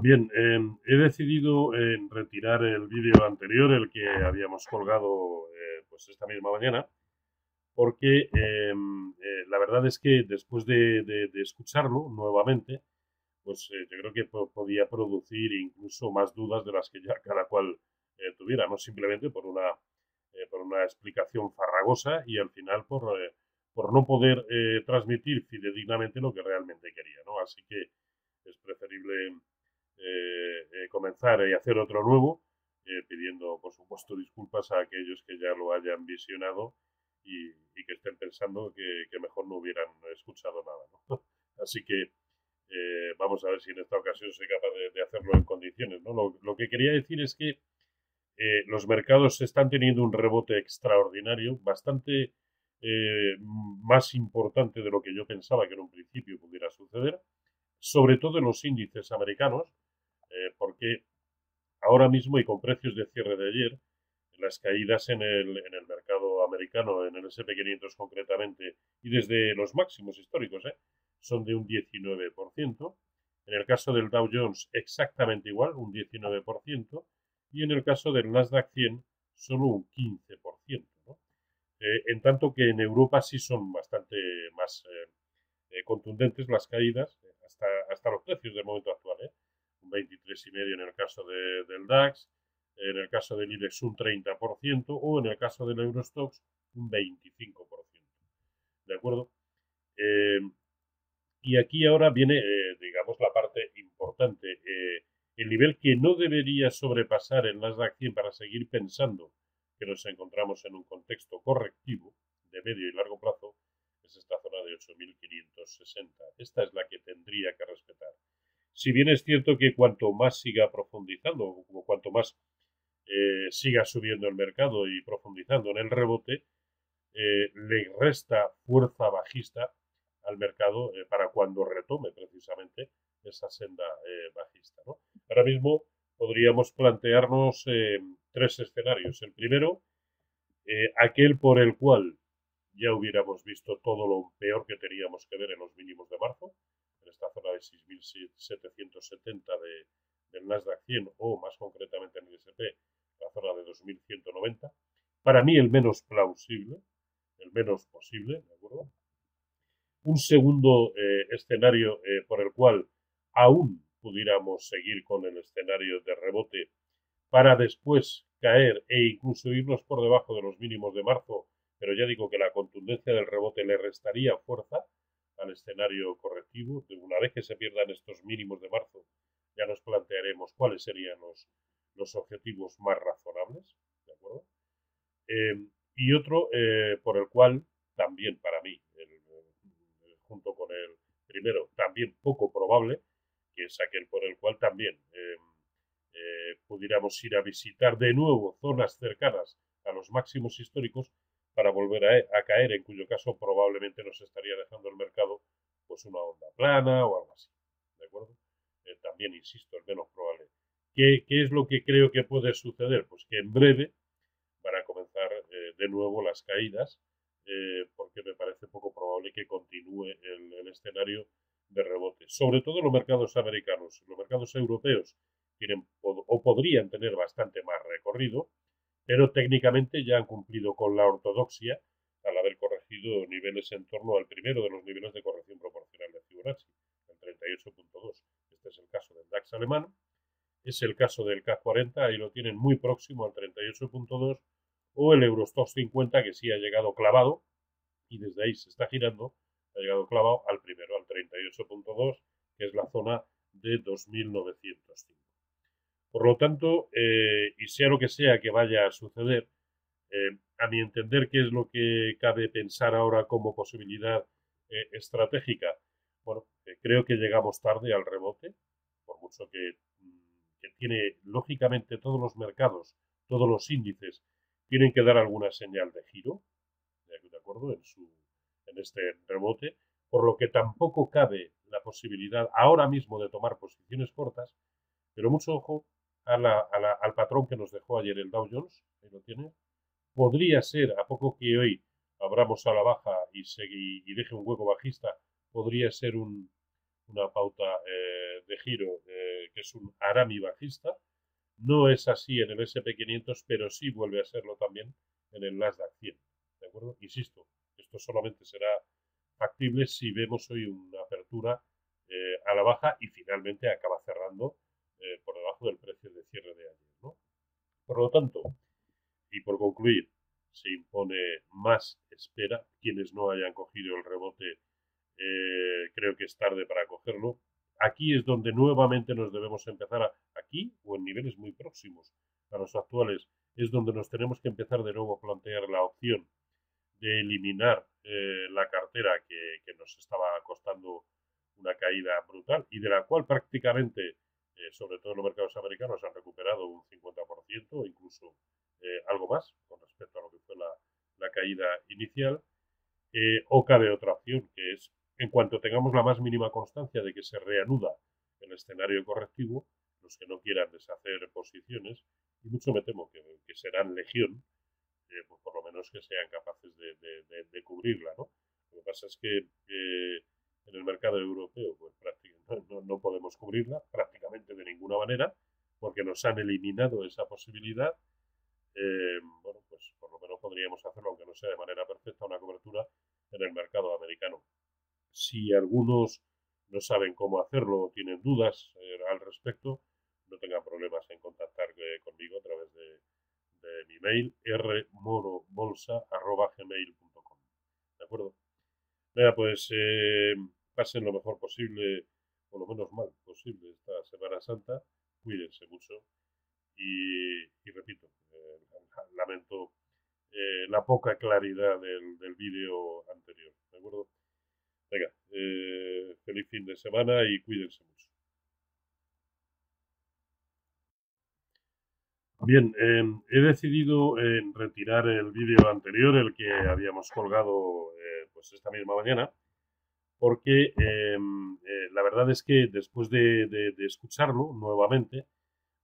Bien, em, he decidido em, retirar el vídeo anterior, el que habíamos colgado eh, pues esta misma mañana, porque em, eh, la verdad es que después de, escucharlo nuevamente, pues eh, yo creo que podía producir incluso más dudas de las que ya cada cual tuviera, no simplemente por una, por una explicación farragosa y al final por, por no poder transmitir fidedignamente lo que realmente quería, ¿no? Así que es preferible eh, eh, comenzar y hacer otro nuevo, eh, pidiendo, por supuesto, disculpas a aquellos que ya lo hayan visionado y, que estén pensando que, mejor no hubieran escuchado nada. Así que vamos a ver si en esta ocasión soy capaz de, hacerlo en condiciones. Lo, que quería decir es que los mercados están teniendo un rebote extraordinario, bastante más importante de lo que yo pensaba que en un principio pudiera suceder, sobre todo en los índices americanos, eh, porque ahora mismo y con precios de cierre de ayer, las caídas en el, en el mercado americano, en el SP500 concretamente, y desde los máximos históricos, eh, son de un 19%. En el caso del Dow Jones, exactamente igual, un 19%. Y en el caso del Nasdaq 100, solo un 15%. Eh, en tanto que en Europa sí son bastante más contundentes las caídas, hasta, hasta los precios del momento actual. ¿eh? Un 23,5% en el caso del DAX, en el caso del IBEX un 30% o en el caso del Eurostox un 25%. ¿De acuerdo? Eh, y aquí ahora viene, eh, digamos, la parte importante. Eh, el nivel que no debería sobrepasar el Nasdaq 100 para seguir pensando que nos encontramos en un contexto correctivo de medio y largo plazo es esta zona de 8.560. Esta es la que tendría que respetar. Si bien es cierto que cuanto más siga profundizando, o cuanto más eh, siga subiendo el mercado y profundizando en el rebote, eh, le resta fuerza bajista al mercado eh, para cuando retome precisamente esa senda bajista. Ahora mismo podríamos plantearnos tres escenarios. El primero, aquel por el cual ya hubiéramos visto todo lo peor que teníamos que ver en los mínimos de marzo, esta zona de 6.770 de, del Nasdaq 100 o más concretamente en el SP, la zona de 2.190. Para mí el menos plausible, el menos posible, ¿de acuerdo? Un segundo eh, escenario eh, por el cual aún pudiéramos seguir con el escenario de rebote para después caer e incluso irnos por debajo de los mínimos de marzo, pero ya digo que la contundencia del rebote le restaría fuerza, al escenario correctivo. Una vez que se pierdan estos mínimos de marzo, ya nos plantearemos cuáles serían los, los objetivos más razonables. ¿de acuerdo? Eh, y otro eh, por el cual también para mí, junto con el primero, también poco probable, que es aquel por el cual también eh, pudiéramos ir a visitar de nuevo zonas cercanas a los máximos históricos para volver a, caer, en cuyo caso probablemente nos estaría dejando el mercado pues una onda plana o algo así. ¿De acuerdo? Eh, también, insisto, el menos probable. ¿Qué, es lo que creo que puede suceder? Pues que en breve van a comenzar eh, de nuevo las caídas, eh, porque me parece poco probable que continúe el, el escenario de rebote. Sobre todo los mercados americanos. Los mercados europeos tienen o podrían tener bastante más recorrido, pero técnicamente ya han cumplido con la ortodoxia al haber corregido niveles en torno al primero de los niveles de corrección proporcional de Fibonacci, el 38.2. Este es el caso del DAX alemán. Es el caso del CAC 40, ahí lo tienen muy próximo al 38.2, o el Eurostox 50, que sí ha llegado clavado, y desde ahí se está girando, ha llegado clavado al primero, al 38.2, que es la zona de 2.905. Por lo tanto, eh, y sea lo que sea que vaya a suceder, eh, a mi entender, ¿qué es lo que cabe pensar ahora como posibilidad eh, estratégica? Bueno, creo que llegamos tarde al rebote, por mucho que, mm, que, tiene, lógicamente, todos los mercados, todos los índices, tienen que dar alguna señal de giro, ¿de acuerdo? En, su, en este rebote, por lo que tampoco cabe la posibilidad ahora mismo de tomar posiciones cortas, pero mucho ojo al patrón que nos dejó ayer el Dow Jones, ahí lo tiene, podría ser, a poco que hoy abramos a la baja y, deje un hueco bajista, podría ser un, una pauta eh, de giro eh, que es un Arami bajista. No es así en el SP500, pero sí vuelve a serlo también en el Nasdaq 100. ¿De acuerdo? Insisto, esto solamente será factible si vemos hoy una apertura eh, a la baja y finalmente acaba cerrando por debajo del precio de cierre de ayer. ¿no? Por lo tanto, y por concluir, se impone más espera. Quienes no hayan cogido el rebote, eh, creo que es tarde para cogerlo. Aquí es donde nuevamente nos debemos empezar, a, aquí o en niveles muy próximos a los actuales, es donde nos tenemos que empezar de nuevo a plantear la opción de eliminar eh, la cartera que, que, nos estaba costando una caída brutal y de la cual prácticamente, eh, sobre todo los mercados americanos, han recuperado un 50% o incluso eh, algo más con respecto a lo que fue la, la caída inicial. Eh, o cabe otra opción, que es en cuanto tengamos la más mínima constancia de que se reanuda el escenario correctivo, los que no quieran deshacer posiciones, y mucho me temo que, que serán legión, pues por lo menos que sean capaces de, de, de, cubrirla. ¿no? Lo que pasa es que en el mercado europeo pues, prácticamente no, no podemos cubrirla manera, porque nos han eliminado esa posibilidad eh, bueno, pues por lo menos podríamos hacerlo, aunque no sea de manera perfecta, una cobertura en el mercado americano. Si algunos no saben cómo hacerlo o tienen dudas eh, al respecto, no tengan problemas en contactar eh, conmigo a través de, mi mail rmorobolsa.gmail.com ¿De acuerdo? Venga, pues eh, pasen lo mejor posible, o lo menos mal posible, esta Semana Santa. Cuídense mucho y, repito, eh, lamento eh, la poca claridad del, del vídeo anterior. ¿De acuerdo? Venga, eh, feliz fin de semana y cuídense mucho. Bien, eh, he decidido eh, retirar el vídeo anterior, el que habíamos colgado pues esta misma mañana, porque la verdad es que después de, de, de escucharlo nuevamente,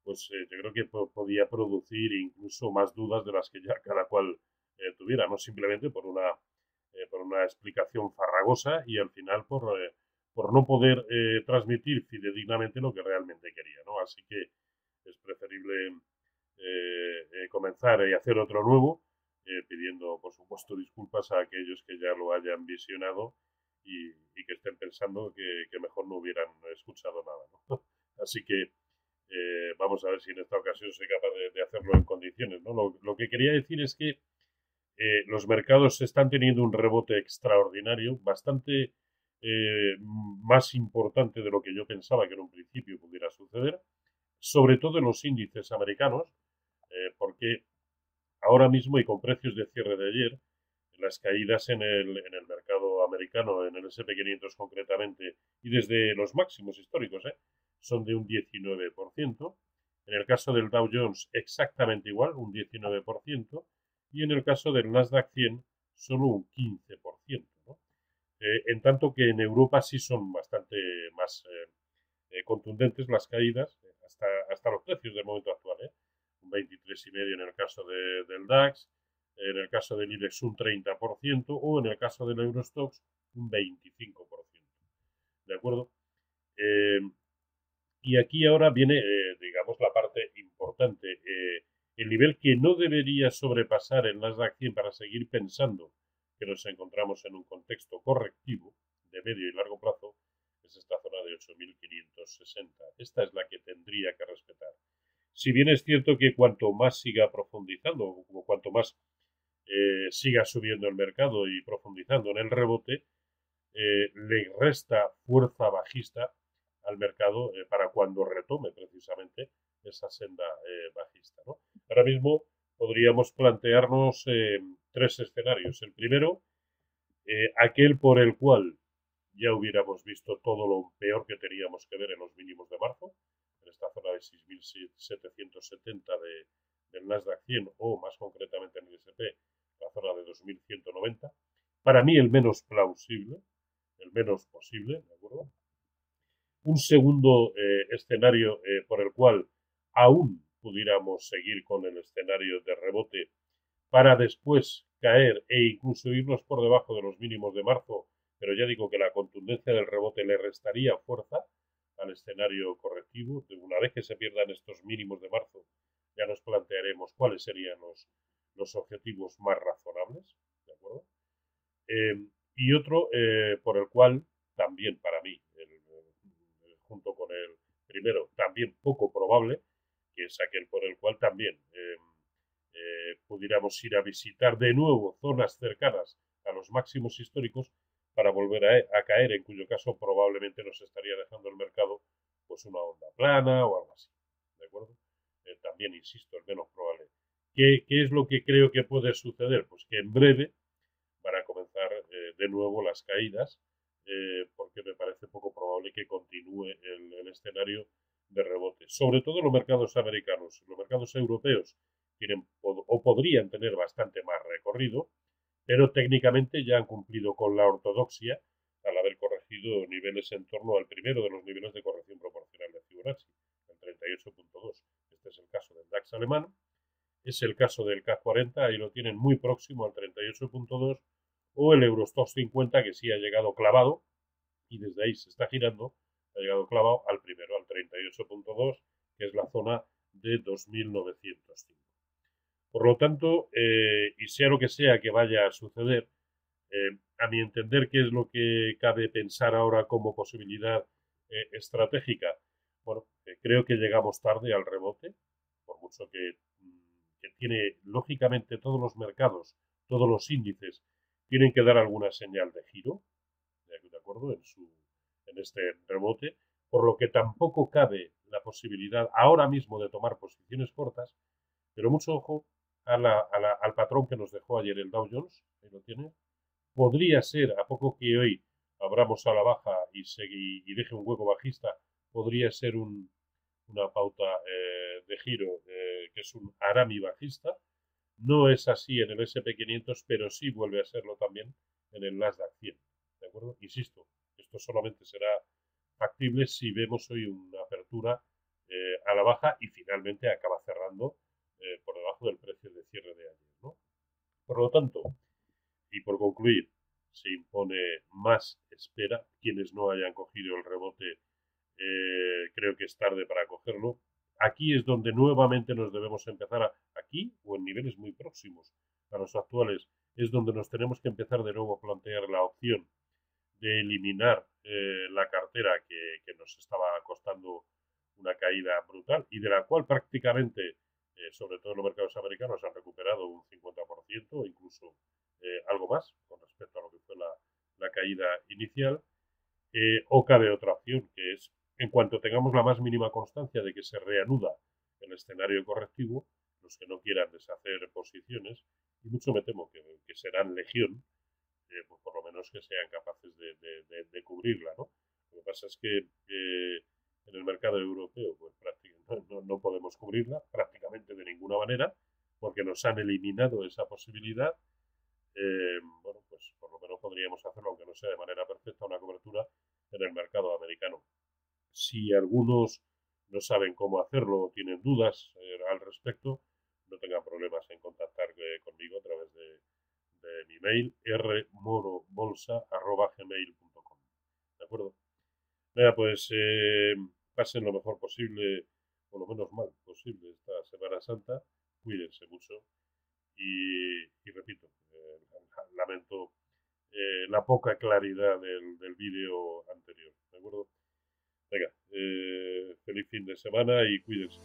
pues eh, yo creo que podía producir incluso más dudas de las que ya cada cual eh, tuviera, no simplemente por una, eh, por una explicación farragosa y al final por, eh, por no poder eh, transmitir fidedignamente lo que realmente quería, ¿no? Así que es preferible eh, comenzar y hacer otro nuevo, pidiendo, por supuesto, disculpas a aquellos que ya lo hayan visionado y, y que estén pensando que, mejor no hubieran escuchado nada. Así que eh, vamos a ver si en esta ocasión soy capaz de, hacerlo en condiciones. ¿no? Lo, lo, que quería decir es que eh, los mercados están teniendo un rebote extraordinario, bastante eh, más importante de lo que yo pensaba que en un principio pudiera suceder, sobre todo en los índices americanos, eh, porque ahora mismo y con precios de cierre de ayer, las caídas en el, en el mercado americano, en el SP500 concretamente, y desde los máximos históricos, ¿eh? son de un 19%. En el caso del Dow Jones exactamente igual, un 19%. Y en el caso del Nasdaq 100 solo un 15%. ¿no? Eh, en tanto que en Europa sí son bastante más eh, eh, contundentes las caídas, hasta, hasta los precios del momento actual. Un 23,5% en el caso de, del DAX, en el caso del IBEX un 30% o en el caso del Eurostox un 25%. ¿De acuerdo? Eh, y aquí ahora viene, eh, digamos, la parte importante. Eh, el nivel que no debería sobrepasar el Nasdaq 100 para seguir pensando que nos encontramos en un contexto correctivo de medio y largo plazo es esta zona de 8.560. Esta es la que tendría que respetar. Si bien es cierto que cuanto más siga profundizando, o cuanto más eh, siga subiendo el mercado y profundizando en el rebote, eh, le resta fuerza bajista al mercado eh, para cuando retome precisamente esa senda bajista. Ahora mismo podríamos plantearnos tres escenarios. El primero, aquel por el cual ya hubiéramos visto todo lo peor que teníamos que ver en los mínimos de marzo, en esta zona de 6.770 de, del Nasdaq 100 o más concretamente en el SP, la zona de 2.190. Para mí el menos plausible, el menos posible, ¿de acuerdo? un segundo eh, escenario eh, por el cual aún pudiéramos seguir con el escenario de rebote para después caer e incluso irnos por debajo de los mínimos de marzo, pero ya digo que la contundencia del rebote le restaría fuerza al escenario correctivo. Una vez que se pierdan estos mínimos de marzo, ya nos plantearemos cuáles serían los, los objetivos más razonables, ¿de acuerdo? Eh, y otro eh, por el cual también para mí, junto con el primero, también poco probable, que es aquel por el cual también eh, pudiéramos ir a visitar de nuevo zonas cercanas a los máximos históricos para volver a, a, caer, en cuyo caso probablemente nos estaría dejando el mercado pues una onda plana o algo así. ¿De acuerdo? también, insisto, es menos probable. ¿Qué, ¿Qué, es lo que creo que puede suceder? Pues que en breve van a comenzar eh, de nuevo las caídas, eh, porque me parece poco probable que continúe el, escenario de rebote. Sobre todo los mercados americanos. Los mercados europeos tienen o podrían tener bastante más recorrido, pero técnicamente ya han cumplido con la ortodoxia al haber corregido niveles en torno al primero de los niveles de corrección proporcional de Fibonacci, el 38.2. Este es el caso del DAX alemán. Es el caso del CAC 40, ahí lo tienen muy próximo al 38.2, o el Eurostox 50, que sí ha llegado clavado, y desde ahí se está girando, ha llegado clavado al primero, al 38.2, que es la zona de 2.905. Por lo tanto, eh, y sea lo que sea que vaya a suceder, eh, a mi entender, ¿qué es lo que cabe pensar ahora como posibilidad eh, estratégica? Bueno, creo que llegamos tarde al rebote, por mucho que, que, tiene, lógicamente, todos los mercados, todos los índices, tienen que dar alguna señal de giro, ¿de acuerdo? En, su, en este rebote, por lo que tampoco cabe la posibilidad ahora mismo de tomar posiciones cortas, pero mucho ojo a la, al patrón que nos dejó ayer el Dow Jones, ahí lo tiene, podría ser, a poco que hoy abramos a la baja y, y deje un hueco bajista, podría ser un, una pauta eh, de giro eh, que es un Arami bajista. No es así en el SP500, pero sí vuelve a serlo también en el Nasdaq 100. ¿De acuerdo? Insisto, esto solamente será factible si vemos hoy una apertura eh, a la baja y finalmente acaba cerrando por debajo del precio de cierre de ayer. Por lo tanto, y por concluir, se impone más espera. Quienes no hayan cogido el rebote, eh, creo que es tarde para cogerlo. Aquí es donde nuevamente nos debemos empezar aquí o en niveles muy próximos a los actuales, es donde nos tenemos que empezar de nuevo a plantear la opción de eliminar eh, la cartera que, nos estaba costando una caída brutal y de la cual prácticamente, eh, sobre todo en los mercados americanos, han recuperado un 50% o incluso algo más con respecto a lo que fue la, caída inicial. O cabe otra opción, que es, en cuanto tengamos la más mínima constancia de que se reanuda el escenario correctivo, los que no quieran deshacer posiciones, y mucho me temo que, serán legión, eh, pues por lo menos que sean capaces de, cubrirla. ¿no? Lo que pasa es que en el mercado europeo pues prácticamente no, no podemos cubrirla prácticamente de ninguna manera, porque nos han eliminado esa posibilidad eh, bueno, pues por lo menos podríamos hacerlo, aunque no sea de manera perfecta, una cobertura en el mercado americano. Si algunos no saben cómo hacerlo o tienen dudas eh, al respecto, no tengan problemas en contactar eh, conmigo a través de, mi mail rmorobolsa.gmail.com ¿De acuerdo? Venga, pues eh, pasen lo mejor posible, o lo menos mal posible esta Semana Santa. Cuídense mucho y, repito, lamento eh, la poca claridad del, del vídeo anterior. ¿De acuerdo? Venga, eh, fin de semana y cuídense.